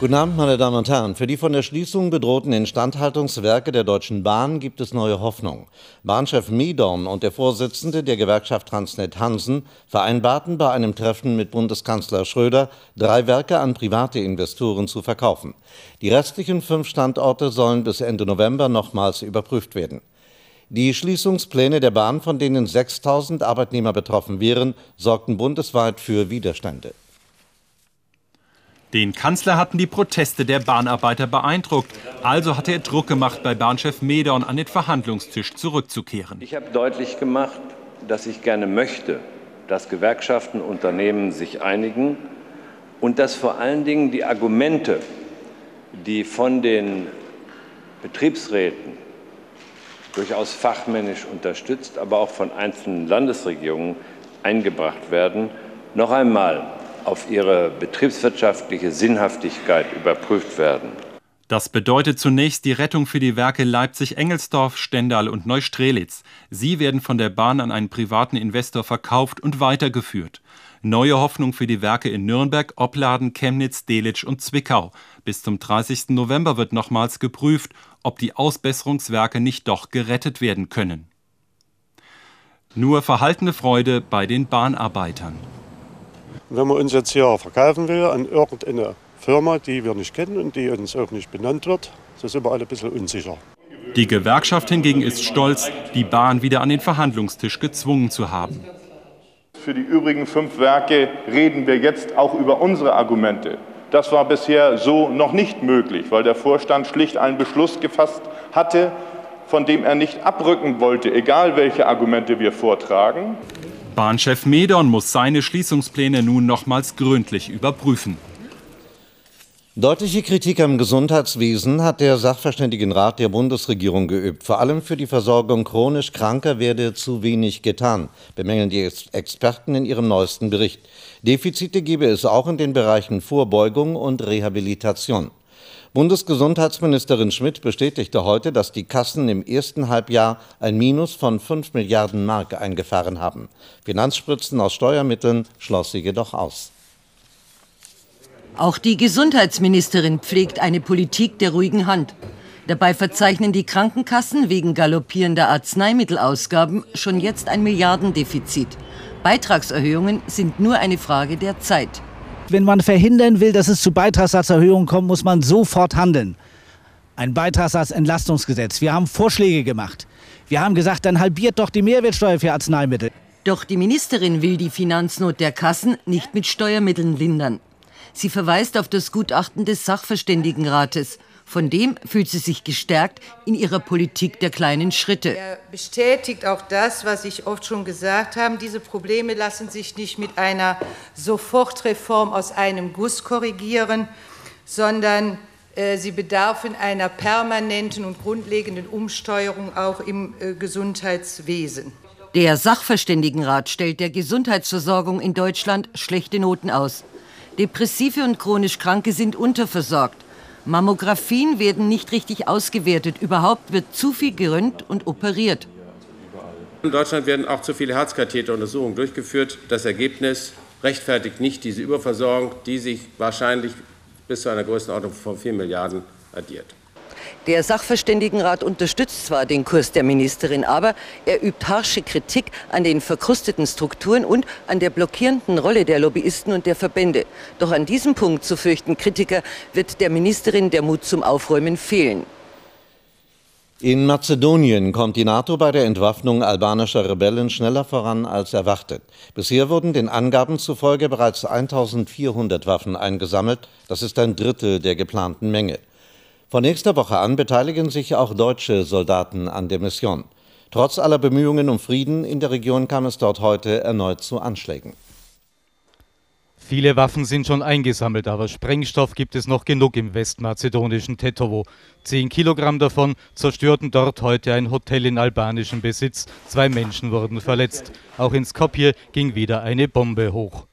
Guten Abend, meine Damen und Herren. Für die von der Schließung bedrohten Instandhaltungswerke der Deutschen Bahn gibt es neue Hoffnung. Bahnchef Miedorn und der Vorsitzende der Gewerkschaft Transnet Hansen vereinbarten bei einem Treffen mit Bundeskanzler Schröder, drei Werke an private Investoren zu verkaufen. Die restlichen fünf Standorte sollen bis Ende November nochmals überprüft werden. Die Schließungspläne der Bahn, von denen 6000 Arbeitnehmer betroffen wären, sorgten bundesweit für Widerstände. Den Kanzler hatten die Proteste der Bahnarbeiter beeindruckt. Also hatte er Druck gemacht, bei Bahnchef Medorn an den Verhandlungstisch zurückzukehren. Ich habe deutlich gemacht, dass ich gerne möchte, dass Gewerkschaften, und Unternehmen sich einigen und dass vor allen Dingen die Argumente, die von den Betriebsräten durchaus fachmännisch unterstützt, aber auch von einzelnen Landesregierungen eingebracht werden, noch einmal auf ihre betriebswirtschaftliche Sinnhaftigkeit überprüft werden. Das bedeutet zunächst die Rettung für die Werke Leipzig-Engelsdorf, Stendal und Neustrelitz. Sie werden von der Bahn an einen privaten Investor verkauft und weitergeführt. Neue Hoffnung für die Werke in Nürnberg, Opladen, Chemnitz, Delitzsch und Zwickau. Bis zum 30. November wird nochmals geprüft, ob die Ausbesserungswerke nicht doch gerettet werden können. Nur verhaltene Freude bei den Bahnarbeitern. Wenn man uns jetzt hier verkaufen will an irgendeine Firma, die wir nicht kennen und die uns auch nicht benannt wird, so sind wir alle ein bisschen unsicher. Die Gewerkschaft hingegen ist stolz, die Bahn wieder an den Verhandlungstisch gezwungen zu haben. Für die übrigen fünf Werke reden wir jetzt auch über unsere Argumente. Das war bisher so noch nicht möglich, weil der Vorstand schlicht einen Beschluss gefasst hatte, von dem er nicht abrücken wollte, egal welche Argumente wir vortragen. Bahnchef Medon muss seine Schließungspläne nun nochmals gründlich überprüfen. Deutliche Kritik am Gesundheitswesen hat der Sachverständigenrat der Bundesregierung geübt. Vor allem für die Versorgung chronisch Kranker werde zu wenig getan, bemängeln die Experten in ihrem neuesten Bericht. Defizite gebe es auch in den Bereichen Vorbeugung und Rehabilitation. Bundesgesundheitsministerin Schmidt bestätigte heute, dass die Kassen im ersten Halbjahr ein Minus von 5 Milliarden Mark eingefahren haben. Finanzspritzen aus Steuermitteln schloss sie jedoch aus. Auch die Gesundheitsministerin pflegt eine Politik der ruhigen Hand. Dabei verzeichnen die Krankenkassen wegen galoppierender Arzneimittelausgaben schon jetzt ein Milliardendefizit. Beitragserhöhungen sind nur eine Frage der Zeit. Wenn man verhindern will, dass es zu Beitragssatzerhöhungen kommt, muss man sofort handeln. Ein Beitragssatzentlastungsgesetz. Wir haben Vorschläge gemacht. Wir haben gesagt, dann halbiert doch die Mehrwertsteuer für Arzneimittel. Doch die Ministerin will die Finanznot der Kassen nicht mit Steuermitteln lindern. Sie verweist auf das Gutachten des Sachverständigenrates. Von dem fühlt sie sich gestärkt in ihrer Politik der kleinen Schritte. Er bestätigt auch das, was ich oft schon gesagt habe. Diese Probleme lassen sich nicht mit einer Sofortreform aus einem Guss korrigieren, sondern äh, sie bedarfen einer permanenten und grundlegenden Umsteuerung auch im äh, Gesundheitswesen. Der Sachverständigenrat stellt der Gesundheitsversorgung in Deutschland schlechte Noten aus. Depressive und chronisch Kranke sind unterversorgt. Mammographien werden nicht richtig ausgewertet. Überhaupt wird zu viel gerönt und operiert. In Deutschland werden auch zu viele Herzkatheteruntersuchungen durchgeführt. Das Ergebnis rechtfertigt nicht diese Überversorgung, die sich wahrscheinlich bis zu einer Größenordnung von 4 Milliarden addiert. Der Sachverständigenrat unterstützt zwar den Kurs der Ministerin, aber er übt harsche Kritik an den verkrusteten Strukturen und an der blockierenden Rolle der Lobbyisten und der Verbände. Doch an diesem Punkt, so fürchten Kritiker, wird der Ministerin der Mut zum Aufräumen fehlen. In Mazedonien kommt die NATO bei der Entwaffnung albanischer Rebellen schneller voran als erwartet. Bisher wurden den Angaben zufolge bereits 1400 Waffen eingesammelt. Das ist ein Drittel der geplanten Menge. Von nächster Woche an beteiligen sich auch deutsche Soldaten an der Mission. Trotz aller Bemühungen um Frieden in der Region kam es dort heute erneut zu Anschlägen. Viele Waffen sind schon eingesammelt, aber Sprengstoff gibt es noch genug im westmazedonischen Tetovo. Zehn Kilogramm davon zerstörten dort heute ein Hotel in albanischem Besitz. Zwei Menschen wurden verletzt. Auch in Skopje ging wieder eine Bombe hoch.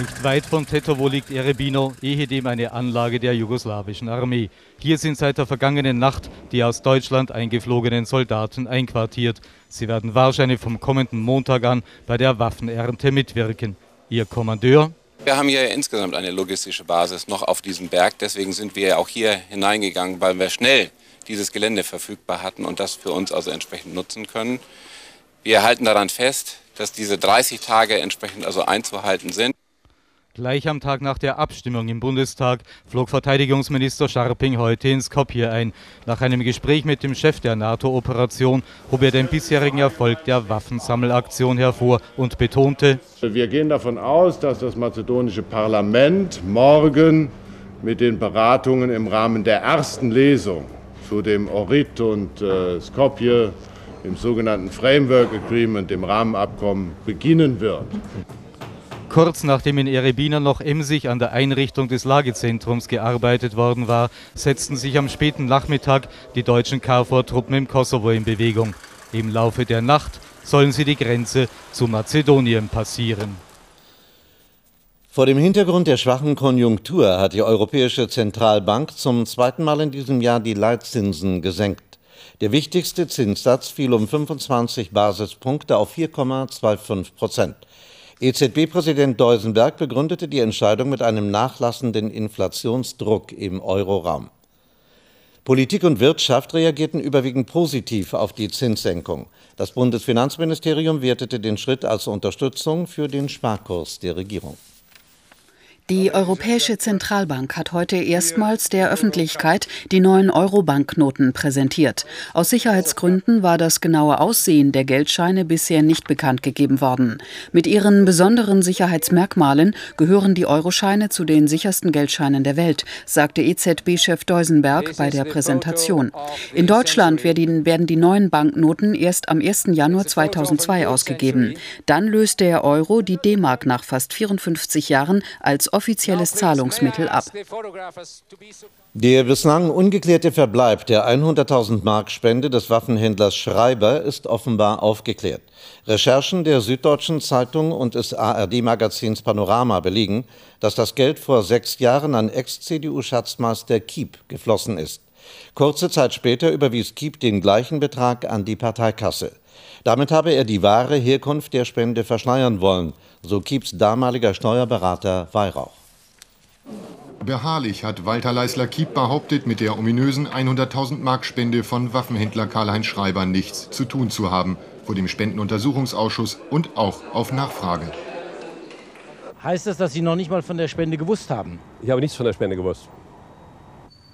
Nicht weit von Tetovo liegt Erebino, ehedem eine Anlage der jugoslawischen Armee. Hier sind seit der vergangenen Nacht die aus Deutschland eingeflogenen Soldaten einquartiert. Sie werden wahrscheinlich vom kommenden Montag an bei der Waffenernte mitwirken. Ihr Kommandeur? Wir haben hier insgesamt eine logistische Basis noch auf diesem Berg. Deswegen sind wir auch hier hineingegangen, weil wir schnell dieses Gelände verfügbar hatten und das für uns also entsprechend nutzen können. Wir halten daran fest, dass diese 30 Tage entsprechend also einzuhalten sind. Gleich am Tag nach der Abstimmung im Bundestag flog Verteidigungsminister Scharping heute ins Skopje ein. Nach einem Gespräch mit dem Chef der NATO-Operation hob er den bisherigen Erfolg der Waffensammelaktion hervor und betonte, wir gehen davon aus, dass das mazedonische Parlament morgen mit den Beratungen im Rahmen der ersten Lesung zu dem Orit und äh, Skopje, dem sogenannten Framework Agreement, dem Rahmenabkommen, beginnen wird. Kurz nachdem in Erebina noch emsig an der Einrichtung des Lagezentrums gearbeitet worden war, setzten sich am späten Nachmittag die deutschen KFOR-Truppen im Kosovo in Bewegung. Im Laufe der Nacht sollen sie die Grenze zu Mazedonien passieren. Vor dem Hintergrund der schwachen Konjunktur hat die Europäische Zentralbank zum zweiten Mal in diesem Jahr die Leitzinsen gesenkt. Der wichtigste Zinssatz fiel um 25 Basispunkte auf 4,25 Prozent. EZB-Präsident Deusenberg begründete die Entscheidung mit einem nachlassenden Inflationsdruck im Euroraum. Politik und Wirtschaft reagierten überwiegend positiv auf die Zinssenkung. Das Bundesfinanzministerium wertete den Schritt als Unterstützung für den Sparkurs der Regierung. Die Europäische Zentralbank hat heute erstmals der Öffentlichkeit die neuen Euro-Banknoten präsentiert. Aus Sicherheitsgründen war das genaue Aussehen der Geldscheine bisher nicht bekannt gegeben worden. Mit ihren besonderen Sicherheitsmerkmalen gehören die Euroscheine zu den sichersten Geldscheinen der Welt, sagte EZB-Chef Deusenberg bei der Präsentation. In Deutschland werden die neuen Banknoten erst am 1. Januar 2002 ausgegeben. Dann löst der Euro die D-Mark nach fast 54 Jahren als offizielles Zahlungsmittel ab. Der bislang ungeklärte Verbleib der 100.000 Mark Spende des Waffenhändlers Schreiber ist offenbar aufgeklärt. Recherchen der Süddeutschen Zeitung und des ARD-Magazins Panorama belegen, dass das Geld vor sechs Jahren an Ex-CDU-Schatzmeister Kiep geflossen ist. Kurze Zeit später überwies Kiep den gleichen Betrag an die Parteikasse. Damit habe er die wahre Herkunft der Spende verschleiern wollen, so Kieps damaliger Steuerberater Weihrauch. Beharrlich hat Walter Leisler-Kiep behauptet, mit der ominösen 100.000 Mark Spende von Waffenhändler Karl-Heinz Schreiber nichts zu tun zu haben, vor dem Spendenuntersuchungsausschuss und auch auf Nachfrage. Heißt das, dass Sie noch nicht mal von der Spende gewusst haben? Ich habe nichts von der Spende gewusst.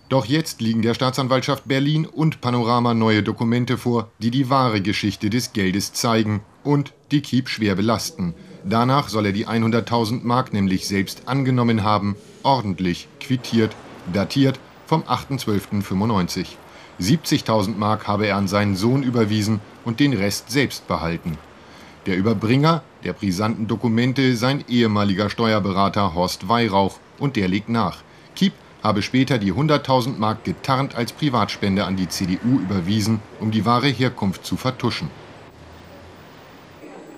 Doch jetzt liegen der Staatsanwaltschaft Berlin und Panorama neue Dokumente vor, die die wahre Geschichte des Geldes zeigen und die Kiep schwer belasten. Danach soll er die 100.000 Mark nämlich selbst angenommen haben, ordentlich quittiert, datiert vom 8.12.95. 70.000 Mark habe er an seinen Sohn überwiesen und den Rest selbst behalten. Der Überbringer der brisanten Dokumente sein ehemaliger Steuerberater Horst Weihrauch und der legt nach. Kiep habe später die 100.000 Mark getarnt als Privatspende an die CDU überwiesen, um die wahre Herkunft zu vertuschen.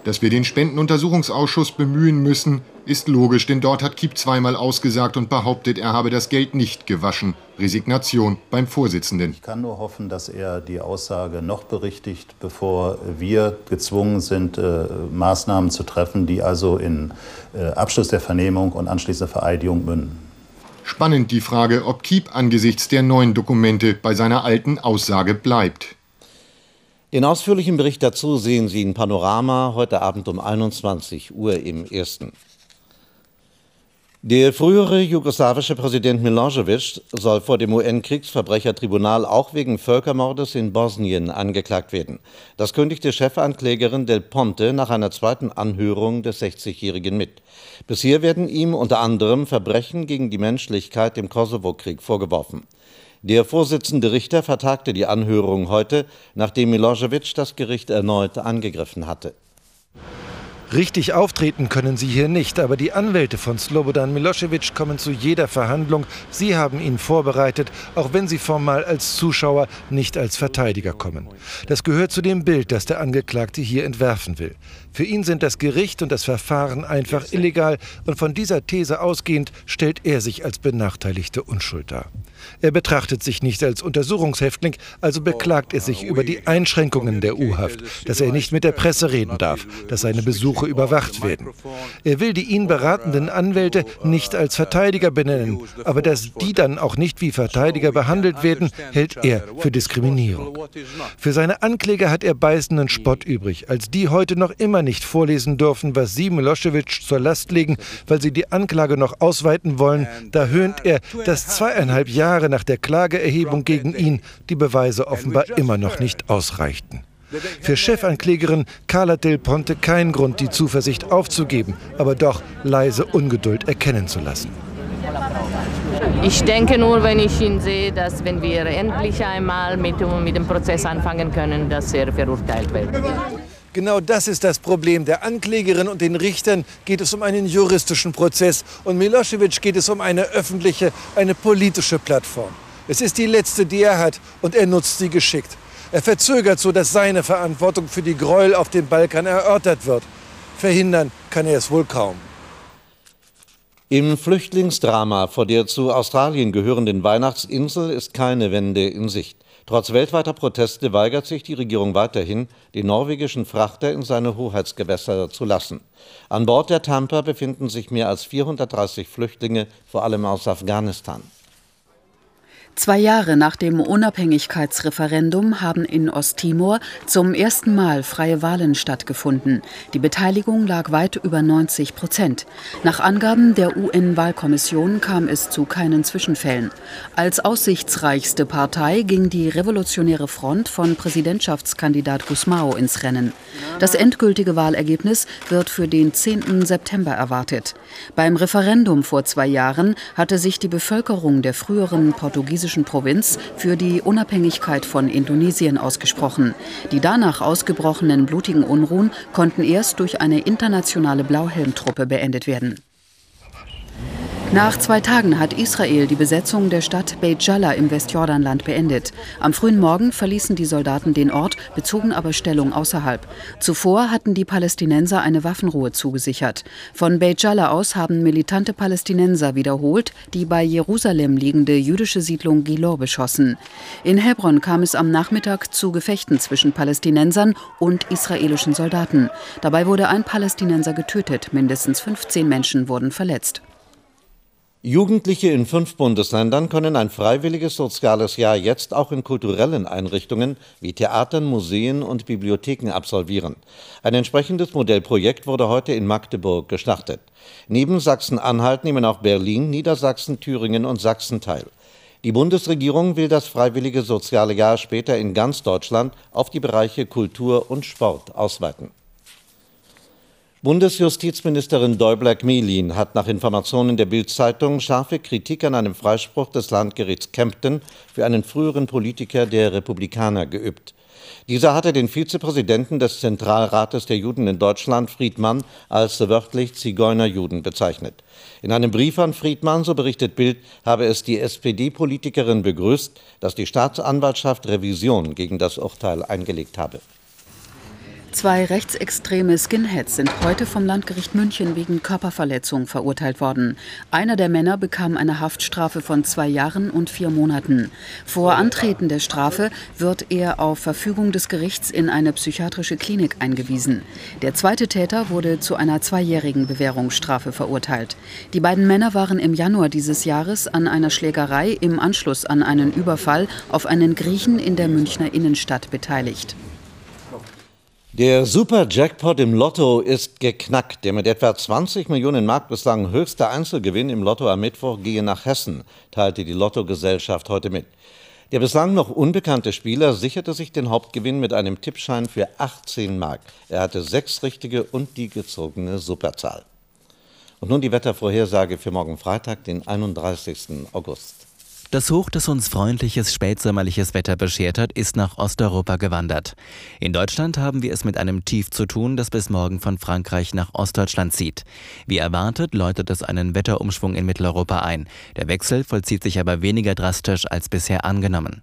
Dass wir den Spendenuntersuchungsausschuss bemühen müssen, ist logisch, denn dort hat Kiep zweimal ausgesagt und behauptet, er habe das Geld nicht gewaschen. Resignation beim Vorsitzenden. Ich kann nur hoffen, dass er die Aussage noch berichtigt, bevor wir gezwungen sind, äh, Maßnahmen zu treffen, die also in äh, Abschluss der Vernehmung und anschließender Vereidigung münden. Spannend die Frage, ob Kiep angesichts der neuen Dokumente bei seiner alten Aussage bleibt. Den ausführlichen Bericht dazu sehen Sie in Panorama heute Abend um 21 Uhr im Ersten. Der frühere jugoslawische Präsident Milosevic soll vor dem UN-Kriegsverbrechertribunal auch wegen Völkermordes in Bosnien angeklagt werden. Das kündigte Chefanklägerin Del Ponte nach einer zweiten Anhörung des 60-Jährigen mit. Bisher werden ihm unter anderem Verbrechen gegen die Menschlichkeit im Kosovo-Krieg vorgeworfen. Der Vorsitzende Richter vertagte die Anhörung heute, nachdem Milosevic das Gericht erneut angegriffen hatte. Richtig auftreten können sie hier nicht, aber die Anwälte von Slobodan Milosevic kommen zu jeder Verhandlung. Sie haben ihn vorbereitet, auch wenn sie formal als Zuschauer, nicht als Verteidiger kommen. Das gehört zu dem Bild, das der Angeklagte hier entwerfen will. Für ihn sind das Gericht und das Verfahren einfach illegal und von dieser These ausgehend stellt er sich als benachteiligte Unschuld dar. Er betrachtet sich nicht als Untersuchungshäftling, also beklagt er sich über die Einschränkungen der U-Haft, dass er nicht mit der Presse reden darf, dass seine Besuche überwacht werden. Er will die ihn beratenden Anwälte nicht als Verteidiger benennen, aber dass die dann auch nicht wie Verteidiger behandelt werden, hält er für Diskriminierung. Für seine Ankläger hat er beißenden Spott übrig, als die heute noch immer nicht vorlesen dürfen, was sie Milosevic zur Last legen, weil sie die Anklage noch ausweiten wollen. Da höhnt er, dass zweieinhalb Jahre nach der Klageerhebung gegen ihn die Beweise offenbar immer noch nicht ausreichten. Für Chefanklägerin Carla Del Ponte kein Grund, die Zuversicht aufzugeben, aber doch leise Ungeduld erkennen zu lassen. Ich denke nur, wenn ich ihn sehe, dass wenn wir endlich einmal mit, mit dem Prozess anfangen können, dass er verurteilt wird. Genau das ist das Problem. Der Anklägerin und den Richtern geht es um einen juristischen Prozess und Milosevic geht es um eine öffentliche, eine politische Plattform. Es ist die letzte, die er hat und er nutzt sie geschickt. Er verzögert so, dass seine Verantwortung für die Gräuel auf dem Balkan erörtert wird. Verhindern kann er es wohl kaum. Im Flüchtlingsdrama vor der zu Australien gehörenden Weihnachtsinsel ist keine Wende in Sicht. Trotz weltweiter Proteste weigert sich die Regierung weiterhin, den norwegischen Frachter in seine Hoheitsgewässer zu lassen. An Bord der Tampa befinden sich mehr als 430 Flüchtlinge, vor allem aus Afghanistan. Zwei Jahre nach dem Unabhängigkeitsreferendum haben in Osttimor zum ersten Mal freie Wahlen stattgefunden. Die Beteiligung lag weit über 90 Prozent. Nach Angaben der UN-Wahlkommission kam es zu keinen Zwischenfällen. Als aussichtsreichste Partei ging die Revolutionäre Front von Präsidentschaftskandidat Gusmao ins Rennen. Das endgültige Wahlergebnis wird für den 10. September erwartet. Beim Referendum vor zwei Jahren hatte sich die Bevölkerung der früheren portugiesischen Provinz für die Unabhängigkeit von Indonesien ausgesprochen. Die danach ausgebrochenen blutigen Unruhen konnten erst durch eine internationale Blauhelmtruppe beendet werden. Nach zwei Tagen hat Israel die Besetzung der Stadt Beit Jalla im Westjordanland beendet. Am frühen Morgen verließen die Soldaten den Ort, bezogen aber Stellung außerhalb. Zuvor hatten die Palästinenser eine Waffenruhe zugesichert. Von Beit Jalla aus haben militante Palästinenser wiederholt die bei Jerusalem liegende jüdische Siedlung Gilor beschossen. In Hebron kam es am Nachmittag zu Gefechten zwischen Palästinensern und israelischen Soldaten. Dabei wurde ein Palästinenser getötet, mindestens 15 Menschen wurden verletzt. Jugendliche in fünf Bundesländern können ein freiwilliges soziales Jahr jetzt auch in kulturellen Einrichtungen wie Theatern, Museen und Bibliotheken absolvieren. Ein entsprechendes Modellprojekt wurde heute in Magdeburg gestartet. Neben Sachsen-Anhalt nehmen auch Berlin, Niedersachsen, Thüringen und Sachsen teil. Die Bundesregierung will das freiwillige soziale Jahr später in ganz Deutschland auf die Bereiche Kultur und Sport ausweiten. Bundesjustizministerin Däubler-Gmelin hat nach Informationen der Bild-Zeitung scharfe Kritik an einem Freispruch des Landgerichts Kempten für einen früheren Politiker der Republikaner geübt. Dieser hatte den Vizepräsidenten des Zentralrates der Juden in Deutschland, Friedmann, als wörtlich Zigeunerjuden bezeichnet. In einem Brief an Friedmann, so berichtet Bild, habe es die SPD-Politikerin begrüßt, dass die Staatsanwaltschaft Revision gegen das Urteil eingelegt habe. Zwei rechtsextreme Skinheads sind heute vom Landgericht München wegen Körperverletzung verurteilt worden. Einer der Männer bekam eine Haftstrafe von zwei Jahren und vier Monaten. Vor Antreten der Strafe wird er auf Verfügung des Gerichts in eine psychiatrische Klinik eingewiesen. Der zweite Täter wurde zu einer zweijährigen Bewährungsstrafe verurteilt. Die beiden Männer waren im Januar dieses Jahres an einer Schlägerei im Anschluss an einen Überfall auf einen Griechen in der Münchner Innenstadt beteiligt. Der Super-Jackpot im Lotto ist geknackt. Der mit etwa 20 Millionen Mark bislang höchste Einzelgewinn im Lotto am Mittwoch gehe nach Hessen, teilte die Lottogesellschaft heute mit. Der bislang noch unbekannte Spieler sicherte sich den Hauptgewinn mit einem Tippschein für 18 Mark. Er hatte sechs richtige und die gezogene Superzahl. Und nun die Wettervorhersage für morgen Freitag, den 31. August. Das Hoch, das uns freundliches spätsommerliches Wetter beschert hat, ist nach Osteuropa gewandert. In Deutschland haben wir es mit einem Tief zu tun, das bis morgen von Frankreich nach Ostdeutschland zieht. Wie erwartet läutet es einen Wetterumschwung in Mitteleuropa ein. Der Wechsel vollzieht sich aber weniger drastisch als bisher angenommen.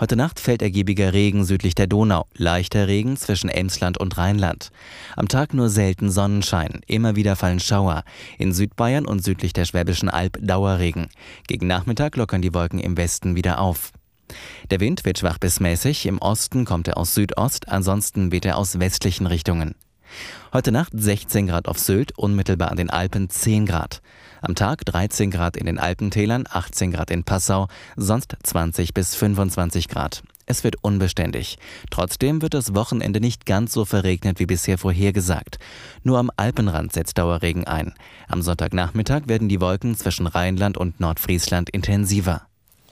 Heute Nacht fällt ergiebiger Regen südlich der Donau, leichter Regen zwischen Emsland und Rheinland. Am Tag nur selten Sonnenschein, immer wieder fallen Schauer. In Südbayern und südlich der Schwäbischen Alb Dauerregen. Gegen Nachmittag lockern die Wolken im Westen wieder auf. Der Wind wird schwach bis mäßig, im Osten kommt er aus Südost, ansonsten weht er aus westlichen Richtungen. Heute Nacht 16 Grad auf Sylt, unmittelbar an den Alpen 10 Grad. Am Tag 13 Grad in den Alpentälern, 18 Grad in Passau, sonst 20 bis 25 Grad. Es wird unbeständig. Trotzdem wird das Wochenende nicht ganz so verregnet wie bisher vorhergesagt. Nur am Alpenrand setzt Dauerregen ein. Am Sonntagnachmittag werden die Wolken zwischen Rheinland und Nordfriesland intensiver.